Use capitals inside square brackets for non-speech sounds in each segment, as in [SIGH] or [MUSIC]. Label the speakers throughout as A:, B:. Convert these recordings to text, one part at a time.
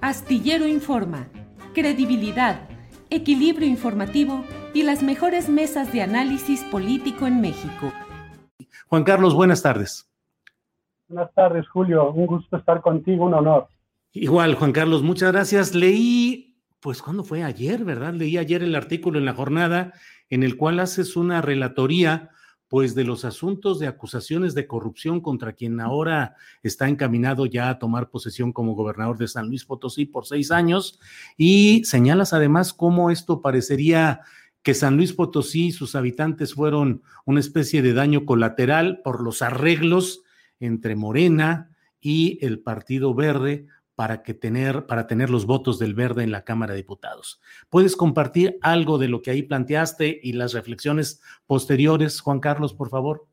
A: Astillero Informa, credibilidad, equilibrio informativo y las mejores mesas de análisis político en México.
B: Juan Carlos, buenas tardes.
C: Buenas tardes, Julio. Un gusto estar contigo, un honor.
B: Igual, Juan Carlos, muchas gracias. Leí, pues, ¿cuándo fue? Ayer, ¿verdad? Leí ayer el artículo en la jornada en el cual haces una relatoría, pues, de los asuntos de acusaciones de corrupción contra quien ahora está encaminado ya a tomar posesión como gobernador de San Luis Potosí por seis años. Y señalas además cómo esto parecería que San Luis Potosí y sus habitantes fueron una especie de daño colateral por los arreglos entre Morena y el Partido Verde para que tener para tener los votos del Verde en la Cámara de Diputados. ¿Puedes compartir algo de lo que ahí planteaste y las reflexiones posteriores, Juan Carlos, por favor?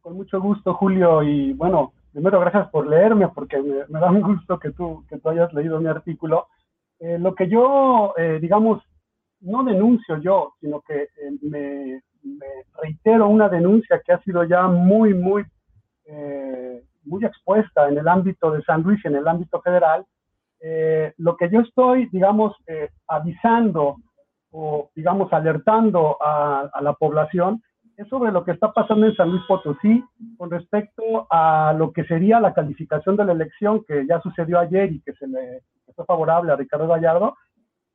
C: Con mucho gusto, Julio, y bueno, primero gracias por leerme porque me, da un gusto que tú que tú hayas leído mi artículo. Eh, lo que yo, eh, digamos, no denuncio yo, sino que eh, me, me, reitero una denuncia que ha sido ya muy, muy, muy expuesta en el ámbito de San Luis en el ámbito federal. Eh, lo que yo estoy, digamos, eh, avisando o, digamos, alertando a, a la población es sobre lo que está pasando en San Luis Potosí con respecto a lo que sería la calificación de la elección que ya sucedió ayer y que se le que fue favorable a Ricardo Gallardo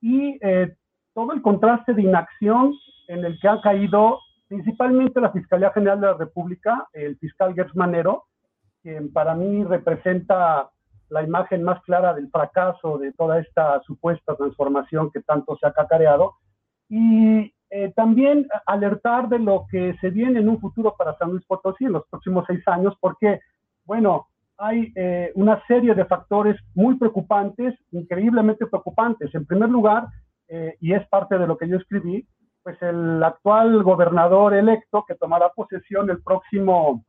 C: y eh, todo el contraste de inacción en el que ha caído principalmente la Fiscalía General de la República, el fiscal Gertz Manero, quien para mí representa la imagen más clara del fracaso de toda esta supuesta transformación que tanto se ha cacareado, y eh, también alertar de lo que se viene en un futuro para San Luis Potosí en los próximos seis años, porque, bueno, hay eh, una serie de factores muy preocupantes, increíblemente preocupantes. En primer lugar, eh, y es parte de lo que yo escribí, pues el actual gobernador electo que tomará posesión el próximo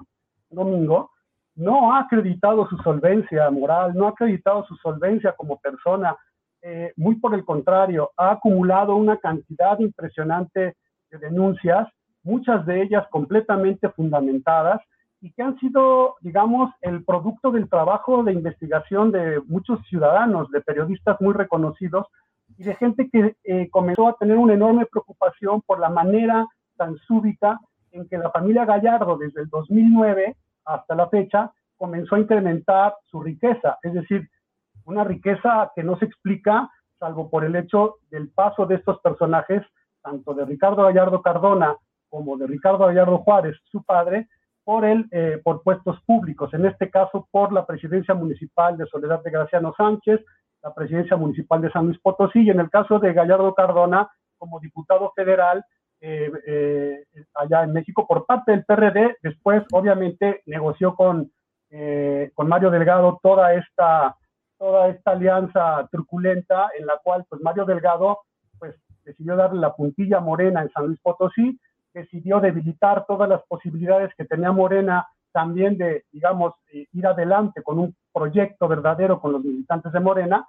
C: domingo, no ha acreditado su solvencia moral, no ha acreditado su solvencia como persona, eh, muy por el contrario, ha acumulado una cantidad impresionante de denuncias, muchas de ellas completamente fundamentadas y que han sido, digamos, el producto del trabajo de investigación de muchos ciudadanos, de periodistas muy reconocidos y de gente que eh, comenzó a tener una enorme preocupación por la manera tan súbita en que la familia Gallardo desde el 2009 hasta la fecha comenzó a incrementar su riqueza, es decir, una riqueza que no se explica salvo por el hecho del paso de estos personajes, tanto de Ricardo Gallardo Cardona como de Ricardo Gallardo Juárez, su padre, por, el, eh, por puestos públicos, en este caso por la presidencia municipal de Soledad de Graciano Sánchez, la presidencia municipal de San Luis Potosí, y en el caso de Gallardo Cardona, como diputado federal eh, eh, allá en México. Por parte del PRD, después obviamente negoció con, eh, con Mario Delgado toda esta, toda esta alianza truculenta en la cual pues Mario Delgado pues decidió darle la puntilla a Morena en San Luis Potosí, decidió debilitar todas las posibilidades que tenía Morena también de, digamos, eh, ir adelante con un proyecto verdadero con los militantes de Morena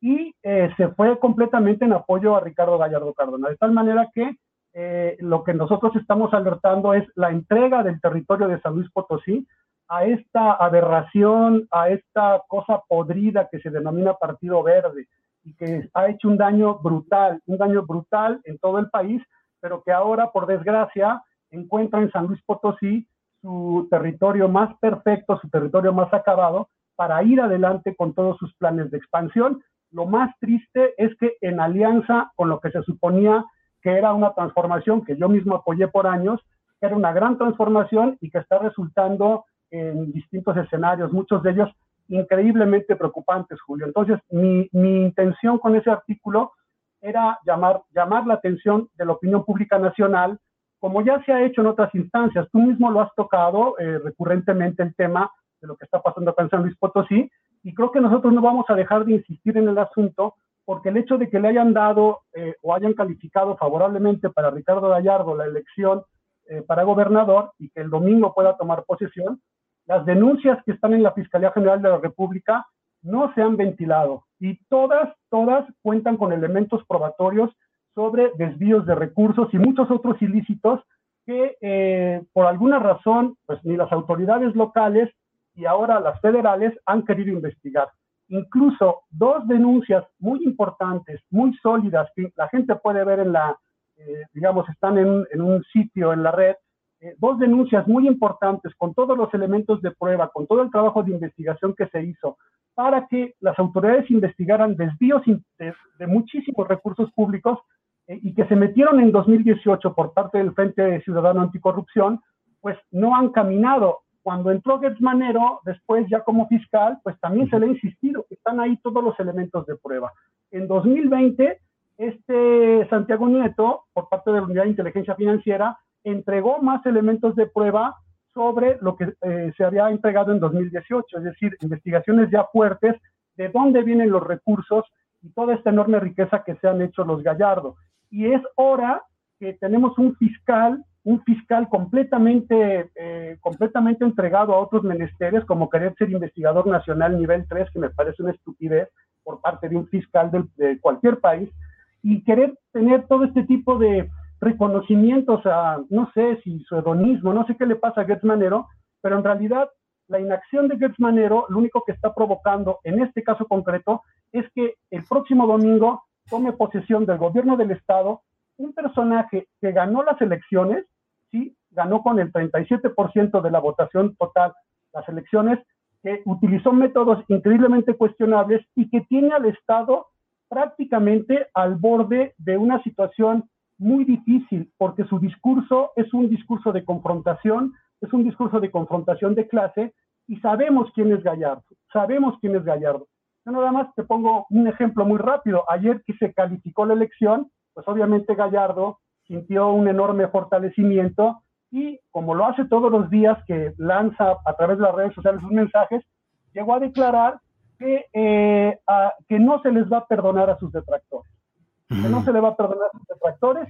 C: y se fue completamente en apoyo a Ricardo Gallardo Cardona, de tal manera que eh, lo que nosotros estamos alertando es la entrega del territorio de San Luis Potosí a esta aberración, a esta cosa podrida que se denomina Partido Verde, y que ha hecho un daño brutal, un daño brutal en todo el país, pero que ahora, por desgracia, encuentra en San Luis Potosí su territorio más perfecto, su territorio más acabado, para ir adelante con todos sus planes de expansión. Lo más triste es que en alianza con lo que se suponía que era una transformación que yo mismo apoyé por años, que era una gran transformación y que está resultando en distintos escenarios, muchos de ellos increíblemente preocupantes, Julio. Entonces, mi, intención con ese artículo era llamar, llamar la atención de la opinión pública nacional, como ya se ha hecho en otras instancias. Tú mismo lo has tocado eh, recurrentemente el tema de lo que está pasando acá en San Luis Potosí, y creo que nosotros no vamos a dejar de insistir en el asunto, porque el hecho de que le hayan dado eh, o hayan calificado favorablemente para Ricardo Gallardo la elección eh, para gobernador y que el domingo pueda tomar posesión, las denuncias que están en la Fiscalía General de la República no se han ventilado y todas, todas cuentan con elementos probatorios sobre desvíos de recursos y muchos otros ilícitos que eh, por alguna razón, pues ni las autoridades locales y ahora las federales han querido investigar. Incluso dos denuncias muy importantes, muy sólidas, que la gente puede ver en la, eh, digamos, están en, un sitio en la red, eh, dos denuncias muy importantes con todos los elementos de prueba, con todo el trabajo de investigación que se hizo, para que las autoridades investigaran desvíos de, de muchísimos recursos públicos eh, y que se metieron en 2018 por parte del Frente Ciudadano Anticorrupción, pues no han caminado cuando entró Manero, después ya como fiscal, pues también se le ha insistido están ahí todos los elementos de prueba. En 2020, este Santiago Nieto, por parte de la Unidad de Inteligencia Financiera, entregó más elementos de prueba sobre lo que eh, se había entregado en 2018, es decir, investigaciones ya fuertes de dónde vienen los recursos y toda esta enorme riqueza que se han hecho los Gallardo. Y es hora que tenemos un fiscal un fiscal completamente, eh, completamente entregado a otros menesteres, como querer ser investigador nacional nivel 3, que me parece una estupidez por parte de un fiscal de, cualquier país, y querer tener todo este tipo de reconocimientos a, no sé si su hedonismo, no sé qué le pasa a Gertz Manero, pero en realidad la inacción de Gertz Manero lo único que está provocando en este caso concreto es que el próximo domingo tome posesión del gobierno del Estado un personaje que ganó las elecciones, sí, ganó con el 37% de la votación total las elecciones, que utilizó métodos increíblemente cuestionables y que tiene al Estado prácticamente al borde de una situación muy difícil, porque su discurso es un discurso de confrontación, es un discurso de confrontación de clase, y sabemos quién es Gallardo, sabemos quién es Gallardo. Yo nada más te pongo un ejemplo muy rápido. Ayer que se calificó la elección, pues obviamente Gallardo sintió un enorme fortalecimiento y como lo hace todos los días que lanza a través de las redes sociales sus mensajes, llegó a declarar que, eh, que no se les va a perdonar a sus detractores, que no se le va a perdonar a sus detractores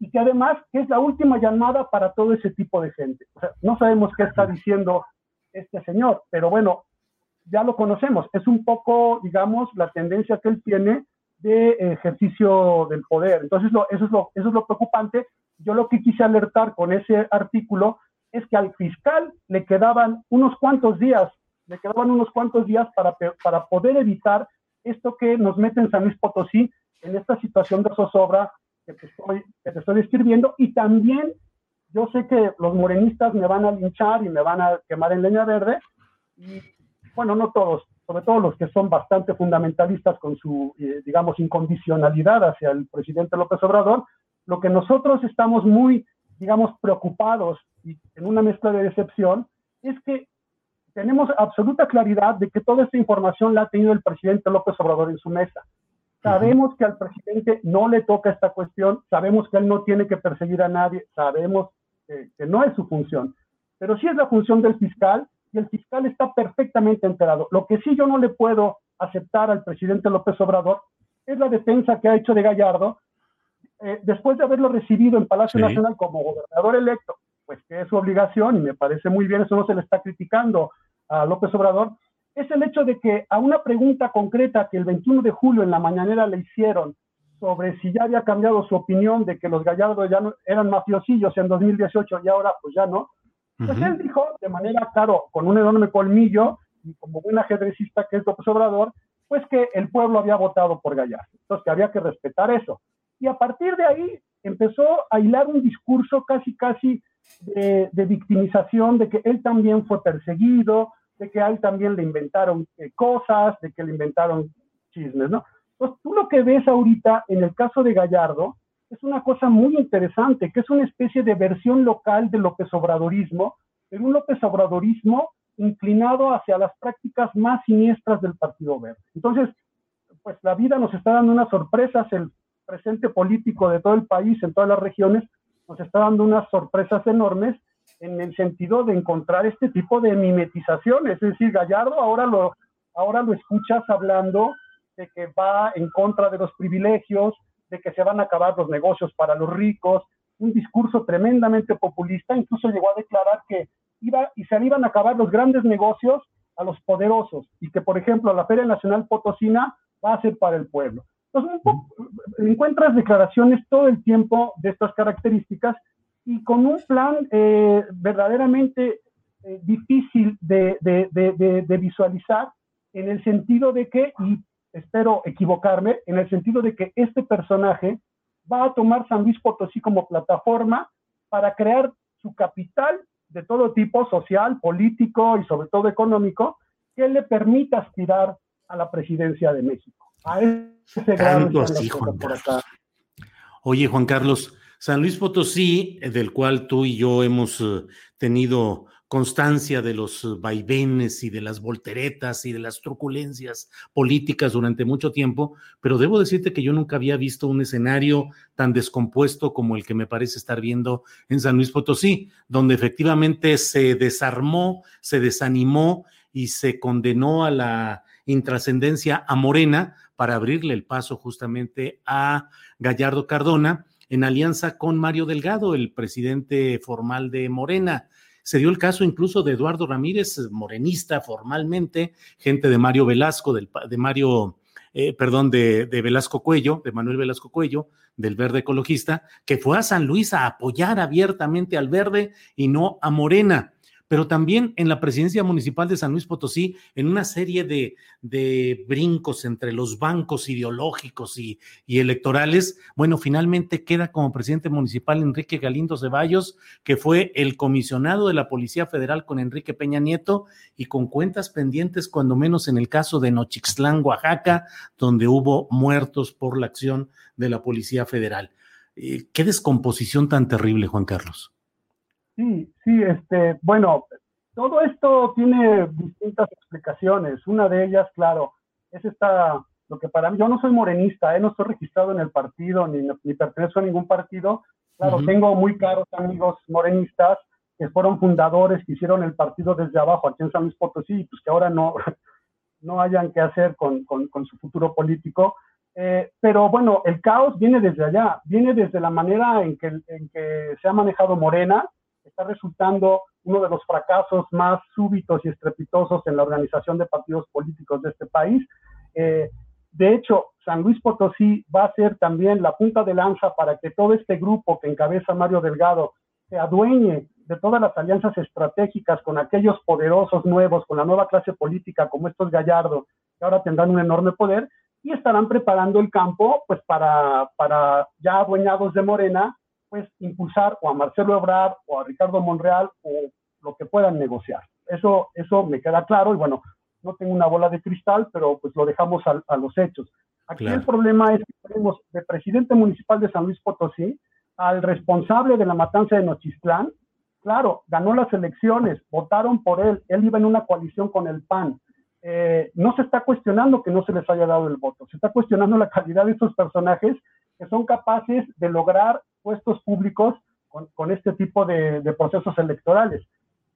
C: y que además que es la última llamada para todo ese tipo de gente. O sea, no sabemos qué está diciendo este señor, pero bueno, ya lo conocemos. Es un poco, digamos, la tendencia que él tiene de ejercicio del poder. Entonces, eso, es lo, eso es lo preocupante. Yo lo que quise alertar con ese artículo es que al fiscal le quedaban unos cuantos días, le quedaban unos cuantos días para, para poder evitar esto que nos mete en San Luis Potosí, en esta situación de zozobra que te estoy, que te estoy describiendo. Y también yo sé que los morenistas me van a linchar y me van a quemar en leña verde. Y bueno, no todos, sobre todo los que son bastante fundamentalistas con su, eh, digamos, incondicionalidad hacia el presidente López Obrador, lo que nosotros estamos muy, digamos, preocupados y en una mezcla de decepción es que tenemos absoluta claridad de que toda esta información la ha tenido el presidente López Obrador en su mesa. Sabemos que al presidente no le toca esta cuestión, sabemos que él no tiene que perseguir a nadie, sabemos que no es su función, pero sí es la función del fiscal y el fiscal está perfectamente enterado. Lo que sí yo no le puedo aceptar al presidente López Obrador es la defensa que ha hecho de Gallardo eh, después de haberlo recibido en Palacio Nacional como gobernador electo, pues que es su obligación y me parece muy bien, eso no se le está criticando a López Obrador, es el hecho de que a una pregunta concreta que el 21 de julio en la mañanera le hicieron sobre si ya había cambiado su opinión de que los Gallardo ya no, eran mafiosillos en 2018 y ahora pues ya no, pues él dijo de manera, claro, con un enorme colmillo y como buen ajedrecista que es López Obrador, pues que el pueblo había votado por Gallardo, entonces que había que respetar eso. Y a partir de ahí empezó a hilar un discurso casi, casi de, victimización, de que él también fue perseguido, de que a él también le inventaron eh, cosas, de que le inventaron chismes, ¿no? Entonces, tú lo que ves ahorita en el caso de Gallardo es una cosa muy interesante, que es una especie de versión local del López Obradorismo, pero un López Obradorismo inclinado hacia las prácticas más siniestras del Partido Verde. Entonces, pues la vida nos está dando unas sorpresas, el presente político de todo el país, en todas las regiones, nos está dando unas sorpresas enormes en el sentido de encontrar este tipo de mimetizaciones. Es decir, Gallardo ahora lo, ahora lo escuchas hablando de que va en contra de los privilegios, de que se van a acabar los negocios para los ricos, un discurso tremendamente populista, incluso llegó a declarar que iba y se iban a acabar los grandes negocios a los poderosos y que, por ejemplo, la Feria Nacional Potosina va a ser para el pueblo. Entonces, encuentras declaraciones todo el tiempo de estas características y con un plan eh, verdaderamente eh, difícil de, de, visualizar en el sentido de que, espero equivocarme, en el sentido de que este personaje va a tomar San Luis Potosí como plataforma para crear su capital de todo tipo, social, político y sobre todo económico, que le permita aspirar a la presidencia de México. A ese
B: Tanto así, Juan Oye, Juan Carlos, San Luis Potosí, del cual tú y yo hemos eh, tenido constancia de los vaivenes y de las volteretas y de las truculencias políticas durante mucho tiempo, pero debo decirte que yo nunca había visto un escenario tan descompuesto como el que me parece estar viendo en San Luis Potosí, donde efectivamente se desarmó, se desanimó y se condenó a la intrascendencia a Morena para abrirle el paso justamente a Gallardo Cardona en alianza con Mario Delgado, el presidente formal de Morena. Se dio el caso incluso de Eduardo Ramírez, morenista formalmente, gente de Mario Velasco, del, de Mario, eh, perdón, de, de, Velasco Cuello, de Manuel Velasco Cuello, del Verde Ecologista, que fue a San Luis a apoyar abiertamente al Verde y no a Morena pero también en la presidencia municipal de San Luis Potosí, en una serie de, brincos entre los bancos ideológicos y, electorales, bueno, finalmente queda como presidente municipal Enrique Galindo Ceballos, que fue el comisionado de la Policía Federal con Enrique Peña Nieto y con cuentas pendientes, cuando menos en el caso de Nochixtlán, Oaxaca, donde hubo muertos por la acción de la Policía Federal. Eh, qué descomposición tan terrible, Juan Carlos.
C: Sí, sí, este, bueno, todo esto tiene distintas explicaciones. Una de ellas, claro, es esta, lo que para mí, yo no soy morenista, ¿eh? no estoy registrado en el partido, ni, ni pertenezco a ningún partido. Claro, tengo muy caros amigos morenistas que fueron fundadores, que hicieron el partido desde abajo aquí en San Luis Potosí, pues que ahora no, [LAUGHS] no hayan que hacer con, con, con su futuro político. Eh, pero bueno, el caos viene desde allá, viene desde la manera en que, en que se ha manejado Morena, está resultando uno de los fracasos más súbitos y estrepitosos en la organización de partidos políticos de este país. Eh, de hecho, San Luis Potosí va a ser también la punta de lanza para que todo este grupo que encabeza Mario Delgado se adueñe de todas las alianzas estratégicas con aquellos poderosos nuevos, con la nueva clase política como estos Gallardo, que ahora tendrán un enorme poder y estarán preparando el campo pues para, para ya adueñados de Morena pues impulsar o a Marcelo Ebrard o a Ricardo Monreal o lo que puedan negociar. Eso, eso me queda claro y bueno, no tengo una bola de cristal, pero pues lo dejamos a, los hechos. Aquí el problema es que tenemos de presidente municipal de San Luis Potosí al responsable de la matanza de Nochistlán. Claro, ganó las elecciones, votaron por él, él iba en una coalición con el PAN. Eh, no se está cuestionando que no se les haya dado el voto, se está cuestionando la calidad de estos personajes que son capaces de lograr puestos públicos con, este tipo de, procesos electorales.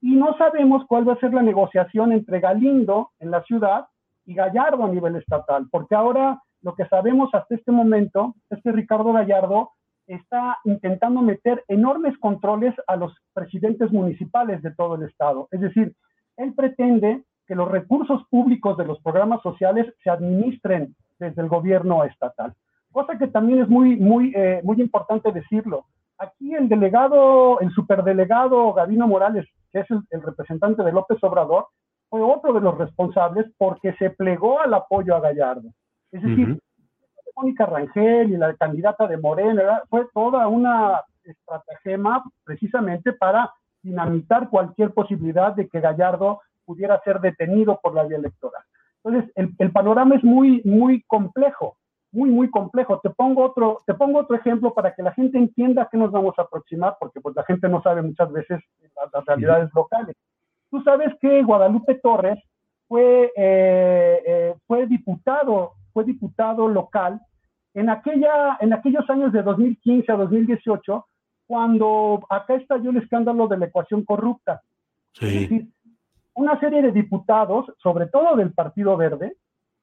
C: Y no sabemos cuál va a ser la negociación entre Galindo en la ciudad y Gallardo a nivel estatal, porque ahora lo que sabemos hasta este momento es que Ricardo Gallardo está intentando meter enormes controles a los presidentes municipales de todo el estado. Es decir, él pretende que los recursos públicos de los programas sociales se administren desde el gobierno estatal cosa que también es muy, muy, eh, muy importante decirlo. Aquí el delegado, el superdelegado Gabino Morales, que es el, representante de López Obrador, fue otro de los responsables porque se plegó al apoyo a Gallardo. Es decir, Mónica Rangel y la candidata de Morena, fue toda una estratagema precisamente para dinamitar cualquier posibilidad de que Gallardo pudiera ser detenido por la vía electoral. Entonces, el, el, panorama es muy, muy complejo, muy, muy complejo. Te pongo, otro, te pongo otro ejemplo para que la gente entienda a qué nos vamos a aproximar, porque pues la gente no sabe muchas veces las, las realidades locales. Tú sabes que Guadalupe Torres fue, eh, eh, fue diputado, fue diputado local en, aquella, en aquellos años de 2015 a 2018, cuando acá estalló el escándalo de la ecuación corrupta.
B: Sí.
C: Es decir, una serie de diputados, sobre todo del Partido Verde,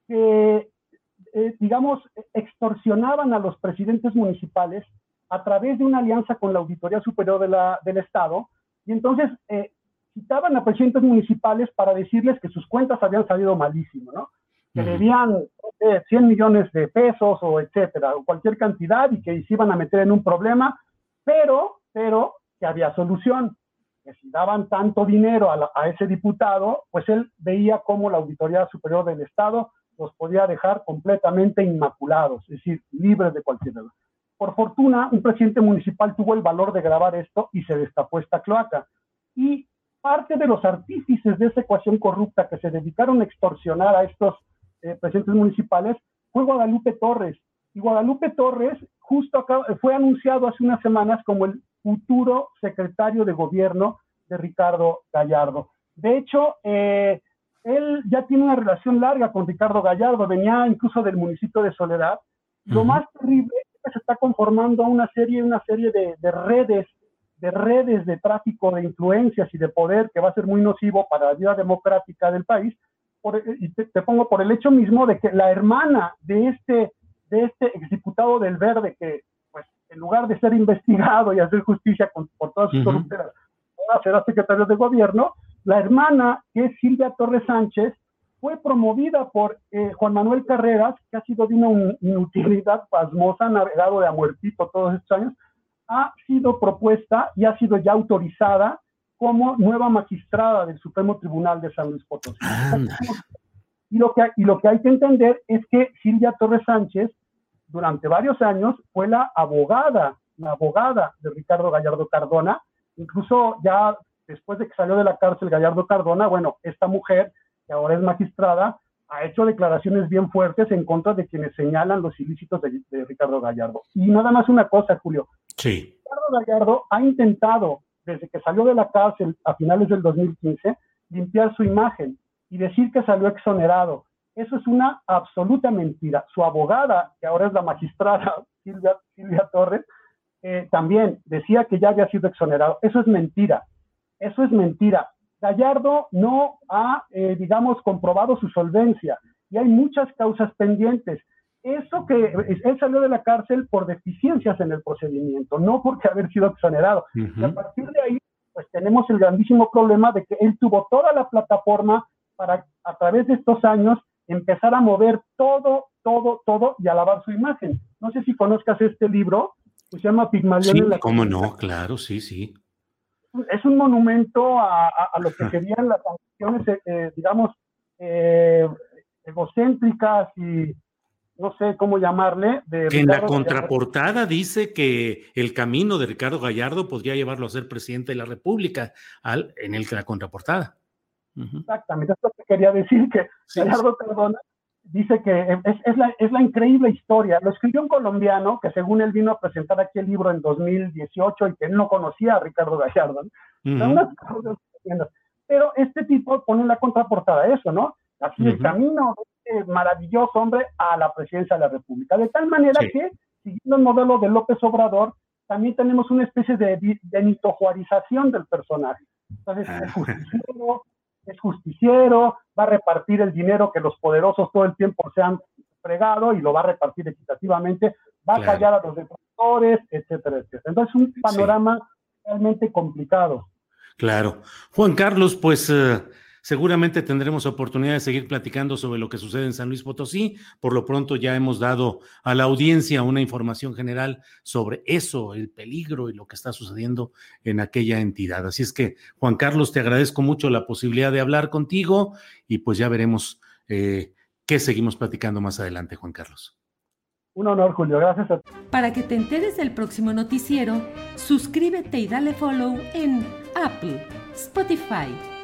C: que, eh, digamos, extorsionaban a los presidentes municipales a través de una alianza con la Auditoría Superior de la, del Estado, y entonces eh, citaban a presidentes municipales para decirles que sus cuentas habían salido malísimo, ¿no? Que debían eh, 100 millones de pesos o etcétera, o cualquier cantidad y que se iban a meter en un problema, pero, pero que había solución. Que si daban tanto dinero a, la, a ese diputado, pues él veía cómo la Auditoría Superior del Estado los podía dejar completamente inmaculados, es decir, libres de cualquier error. Por fortuna, un presidente municipal tuvo el valor de grabar esto y se destapó esta cloaca. Y parte de los artífices de esa ecuación corrupta que se dedicaron a extorsionar a estos eh, presidentes municipales fue Guadalupe Torres. Y Guadalupe Torres justo fue anunciado hace unas semanas como el futuro secretario de gobierno de Ricardo Gallardo. De hecho, eh, él ya tiene una relación larga con Ricardo Gallardo, venía incluso del municipio de Soledad. Uh -huh. Lo más terrible es que se está conformando una serie, una serie de, de redes de redes de tráfico de influencias y de poder que va a ser muy nocivo para la vida democrática del país. Por, y te, te, pongo por el hecho mismo de que la hermana de este, de este exdiputado del Verde, que pues en lugar de ser [LAUGHS] investigado y hacer justicia con, por todas sus uh -huh. corrupteras, ahora será secretario de gobierno, la hermana, que es Silvia Torres Sánchez, fue promovida por eh, Juan Manuel Carreras, que ha sido de una inutilidad pasmosa, navegado de a muertito todos estos años, ha sido propuesta y ha sido ya autorizada como nueva magistrada del Supremo Tribunal de San Luis Potosí. Y lo, que, y lo que hay que entender es que Silvia Torres Sánchez, durante varios años, fue la abogada, la abogada de Ricardo Gallardo Cardona, incluso ya después de que salió de la cárcel Gallardo Cardona, bueno, esta mujer, que ahora es magistrada, ha hecho declaraciones bien fuertes en contra de quienes señalan los ilícitos de, de Ricardo Gallardo. Y nada más una cosa, Julio.
B: Sí.
C: Ricardo Gallardo ha intentado, desde que salió de la cárcel a finales del 2015, limpiar su imagen y decir que salió exonerado. Eso es una absoluta mentira. Su abogada, que ahora es la magistrada [LAUGHS] Silvia, Silvia Torres, eh, también decía que ya había sido exonerado. Eso es mentira. Eso es mentira. Gallardo no ha, eh, digamos, comprobado su solvencia y hay muchas causas pendientes. Eso que él salió de la cárcel por deficiencias en el procedimiento, no porque haber sido exonerado. Uh -huh. Y a partir de ahí, pues tenemos el grandísimo problema de que él tuvo toda la plataforma para, a través de estos años, empezar a mover todo, todo, todo y a lavar su imagen. No sé si conozcas este libro, que se llama Pigmalión
B: sí,
C: en la
B: cómo no, claro, sí, sí
C: es un monumento a, a, a lo que serían las ambiciones, eh, eh, digamos, eh, egocéntricas y no sé cómo llamarle. De
B: que en la contraportada Gallardo. dice que el camino de Ricardo Gallardo podría llevarlo a ser presidente de la República, al, en el, la contraportada.
C: Uh -huh. Exactamente, es lo que quería decir, que sí, Gallardo Cardona dice que es, es, la, es la increíble historia. Lo escribió un colombiano que según él vino a presentar aquí el libro en 2018 y que él no conocía a Ricardo Gallardo. Uh -huh. Pero este tipo pone la contraportada eso, ¿no? Así uh -huh. el camino de este maravilloso hombre a la presidencia de la República. De tal manera sí. que, siguiendo el modelo de López Obrador, también tenemos una especie de, de mitojuarización del personaje. Entonces, es justiciero, es justiciero, va a repartir el dinero que los poderosos todo el tiempo se han fregado y lo va a repartir equitativamente, va claro. a callar a los detractores, etcétera, etcétera. Entonces, un panorama sí. realmente complicado.
B: Claro. Juan Carlos, pues uh, Seguramente tendremos oportunidad de seguir platicando sobre lo que sucede en San Luis Potosí. Por lo pronto ya hemos dado a la audiencia una información general sobre eso, el peligro y lo que está sucediendo en aquella entidad. Así es que, Juan Carlos, te agradezco mucho la posibilidad de hablar contigo y pues ya veremos eh, qué seguimos platicando más adelante, Juan Carlos.
C: Un honor, Julio. Gracias a
A: Para que te enteres del próximo noticiero, suscríbete y dale follow en Apple, Spotify,